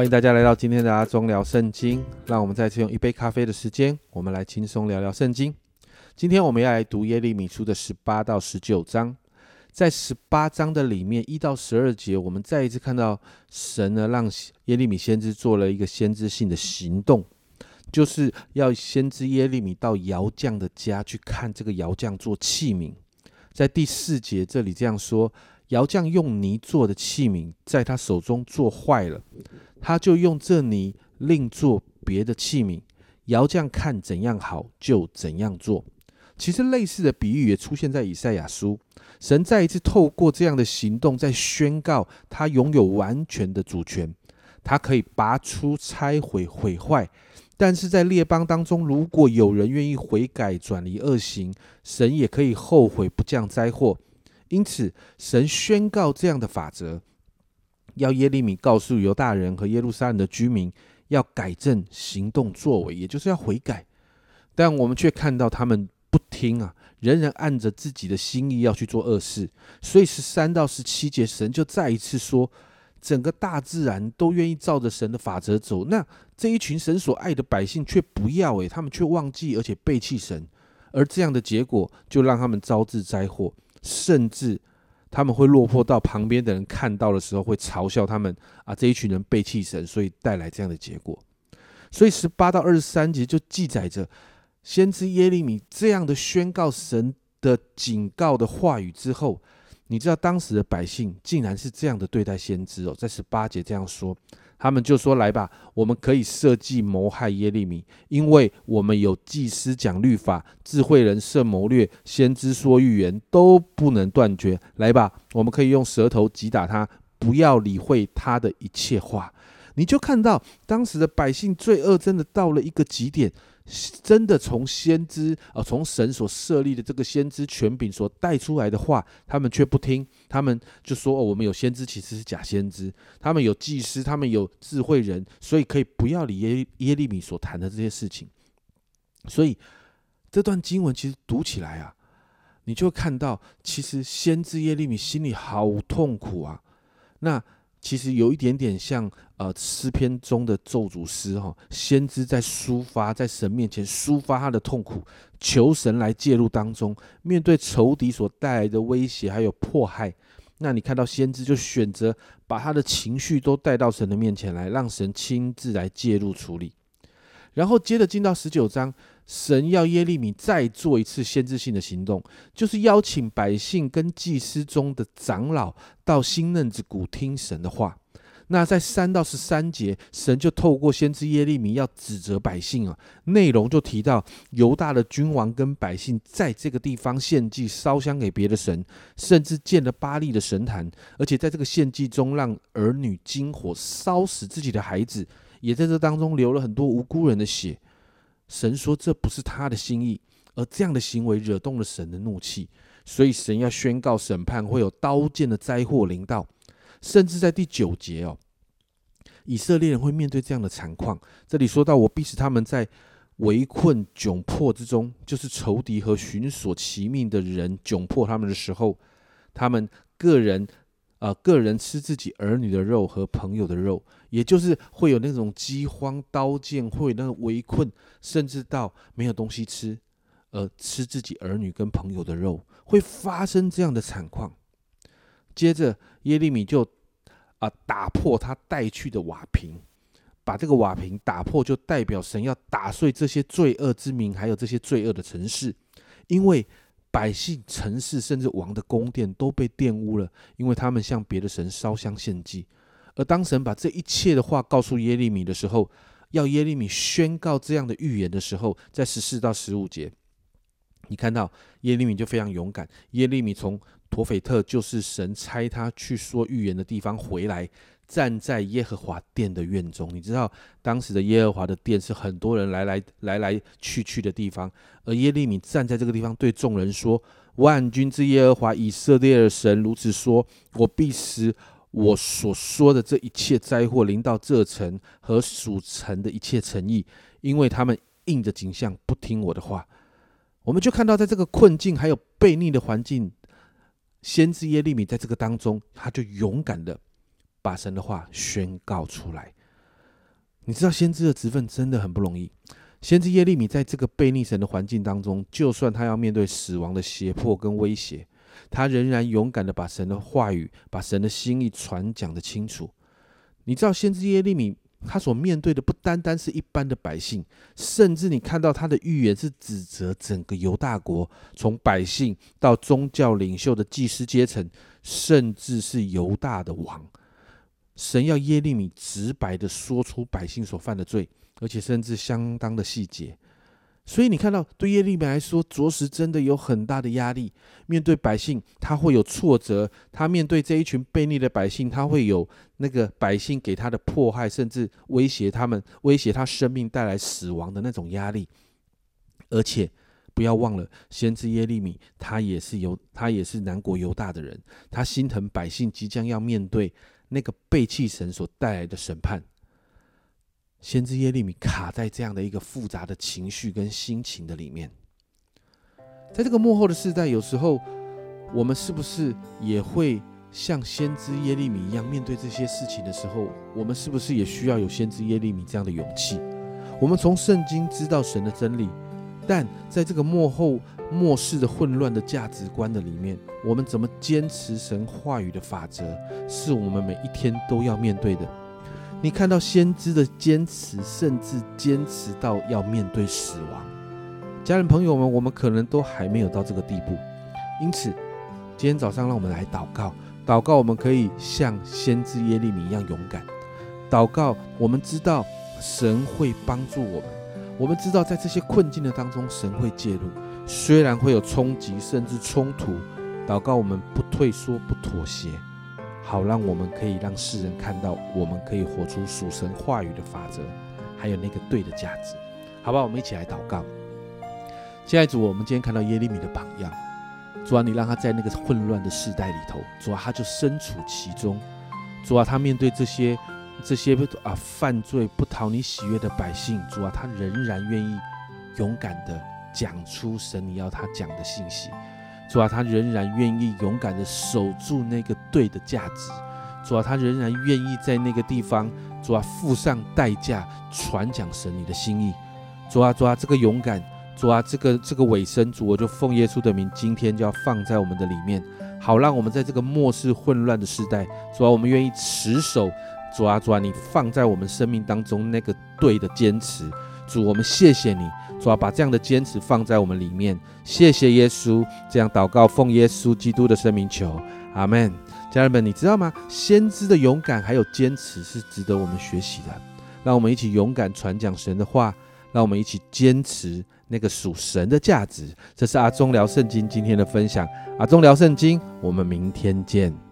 欢迎大家来到今天的阿忠聊圣经。让我们再次用一杯咖啡的时间，我们来轻松聊聊圣经。今天我们要来读耶利米书的十八到十九章。在十八章的里面，一到十二节，我们再一次看到神呢，让耶利米先知做了一个先知性的行动，就是要先知耶利米到窑匠的家去看这个窑匠做器皿。在第四节这里这样说：窑匠用泥做的器皿，在他手中做坏了，他就用这泥另做别的器皿。窑匠看怎样好，就怎样做。其实类似的比喻也出现在以赛亚书。神再一次透过这样的行动，在宣告他拥有完全的主权，他可以拔出、拆毁、毁坏。但是在列邦当中，如果有人愿意悔改、转离恶行，神也可以后悔不降灾祸。因此，神宣告这样的法则，要耶利米告诉犹大人和耶路撒冷的居民，要改正行动作为，也就是要悔改。但我们却看到他们不听啊。人人按着自己的心意要去做恶事，所以十三到十七节，神就再一次说，整个大自然都愿意照着神的法则走，那这一群神所爱的百姓却不要，诶，他们却忘记而且背弃神，而这样的结果就让他们招致灾祸，甚至他们会落魄到旁边的人看到的时候会嘲笑他们啊，这一群人背弃神，所以带来这样的结果。所以十八到二十三节就记载着。先知耶利米这样的宣告神的警告的话语之后，你知道当时的百姓竟然是这样的对待先知哦，在十八节这样说，他们就说：“来吧，我们可以设计谋害耶利米，因为我们有祭司讲律法，智慧人设谋略，先知说预言，都不能断绝。来吧，我们可以用舌头击打他，不要理会他的一切话。”你就看到当时的百姓罪恶真的到了一个极点。真的从先知呃，从神所设立的这个先知权柄所带出来的话，他们却不听。他们就说：“哦，我们有先知，其实是假先知。他们有祭司，他们有智慧人，所以可以不要理耶耶利米所谈的这些事情。”所以这段经文其实读起来啊，你就看到，其实先知耶利米心里好痛苦啊。那。其实有一点点像呃诗篇中的咒诅诗哈，先知在抒发在神面前抒发他的痛苦，求神来介入当中，面对仇敌所带来的威胁还有迫害，那你看到先知就选择把他的情绪都带到神的面前来，让神亲自来介入处理，然后接着进到十九章。神要耶利米再做一次先知性的行动，就是邀请百姓跟祭司中的长老到新嫩子谷听神的话。那在三到十三节，神就透过先知耶利米要指责百姓啊，内容就提到犹大的君王跟百姓在这个地方献祭烧香给别的神，甚至建了巴利的神坛，而且在这个献祭中让儿女金火烧死自己的孩子，也在这当中流了很多无辜人的血。神说这不是他的心意，而这样的行为惹动了神的怒气，所以神要宣告审判，会有刀剑的灾祸临到。甚至在第九节哦，以色列人会面对这样的惨况。这里说到，我必使他们在围困窘迫之中，就是仇敌和寻索其命的人窘迫他们的时候，他们个人。啊，个人吃自己儿女的肉和朋友的肉，也就是会有那种饥荒、刀剑，会有那个围困，甚至到没有东西吃，呃，吃自己儿女跟朋友的肉，会发生这样的惨况。接着耶利米就啊打破他带去的瓦瓶，把这个瓦瓶打破，就代表神要打碎这些罪恶之民，还有这些罪恶的城市，因为。百姓、城市，甚至王的宫殿都被玷污了，因为他们向别的神烧香献祭。而当神把这一切的话告诉耶利米的时候，要耶利米宣告这样的预言的时候，在十四到十五节，你看到耶利米就非常勇敢。耶利米从陀斐特，就是神差他去说预言的地方回来。站在耶和华殿的院中，你知道当时的耶和华的殿是很多人来来来来去去的地方，而耶利米站在这个地方对众人说：“万军之耶和华以色列的神如此说：我必使我所说的这一切灾祸临到这城和属城的一切诚意，因为他们应着景象不听我的话。”我们就看到，在这个困境还有悖逆的环境，先知耶利米在这个当中，他就勇敢的。把神的话宣告出来，你知道先知的职分真的很不容易。先知耶利米在这个背逆神的环境当中，就算他要面对死亡的胁迫跟威胁，他仍然勇敢的把神的话语、把神的心意传讲的清楚。你知道先知耶利米他所面对的不单单是一般的百姓，甚至你看到他的预言是指责整个犹大国，从百姓到宗教领袖的祭司阶层，甚至是犹大的王。神要耶利米直白的说出百姓所犯的罪。而且甚至相当的细节，所以你看到对耶利米来说，着实真的有很大的压力。面对百姓，他会有挫折；他面对这一群悖逆的百姓，他会有那个百姓给他的迫害，甚至威胁他们、威胁他生命带来死亡的那种压力。而且不要忘了，先知耶利米他也是犹，他也是南国犹大的人，他心疼百姓即将要面对那个背弃神所带来的审判。先知耶利米卡在这样的一个复杂的情绪跟心情的里面，在这个幕后的时代，有时候我们是不是也会像先知耶利米一样，面对这些事情的时候，我们是不是也需要有先知耶利米这样的勇气？我们从圣经知道神的真理，但在这个幕后末世的混乱的价值观的里面，我们怎么坚持神话语的法则，是我们每一天都要面对的。你看到先知的坚持，甚至坚持到要面对死亡。家人朋友们，我们可能都还没有到这个地步。因此，今天早上让我们来祷告，祷告我们可以像先知耶利米一样勇敢。祷告，我们知道神会帮助我们，我们知道在这些困境的当中，神会介入。虽然会有冲击，甚至冲突，祷告我们不退缩，不妥协。好，让我们可以让世人看到，我们可以活出属神话语的法则，还有那个对的价值，好吧？我们一起来祷告。亲爱的主，我们今天看到耶利米的榜样，主啊，你让他在那个混乱的时代里头，主啊，他就身处其中，主啊，他面对这些这些啊犯罪不讨你喜悦的百姓，主啊，他仍然愿意勇敢的讲出神你要他讲的信息。主啊，他仍然愿意勇敢的守住那个对的价值。主啊，他仍然愿意在那个地方，主啊，付上代价传讲神你的心意。主啊，主啊，这个勇敢，主啊，这个这个尾声，主，我就奉耶稣的名，今天就要放在我们的里面，好让我们在这个末世混乱的时代，主啊，我们愿意持守，主啊，主啊，你放在我们生命当中那个对的坚持。主，我们谢谢你。主要把这样的坚持放在我们里面，谢谢耶稣。这样祷告，奉耶稣基督的生命求，阿门。家人们，你知道吗？先知的勇敢还有坚持是值得我们学习的。让我们一起勇敢传讲神的话，让我们一起坚持那个属神的价值。这是阿忠聊圣经今天的分享。阿忠聊圣经，我们明天见。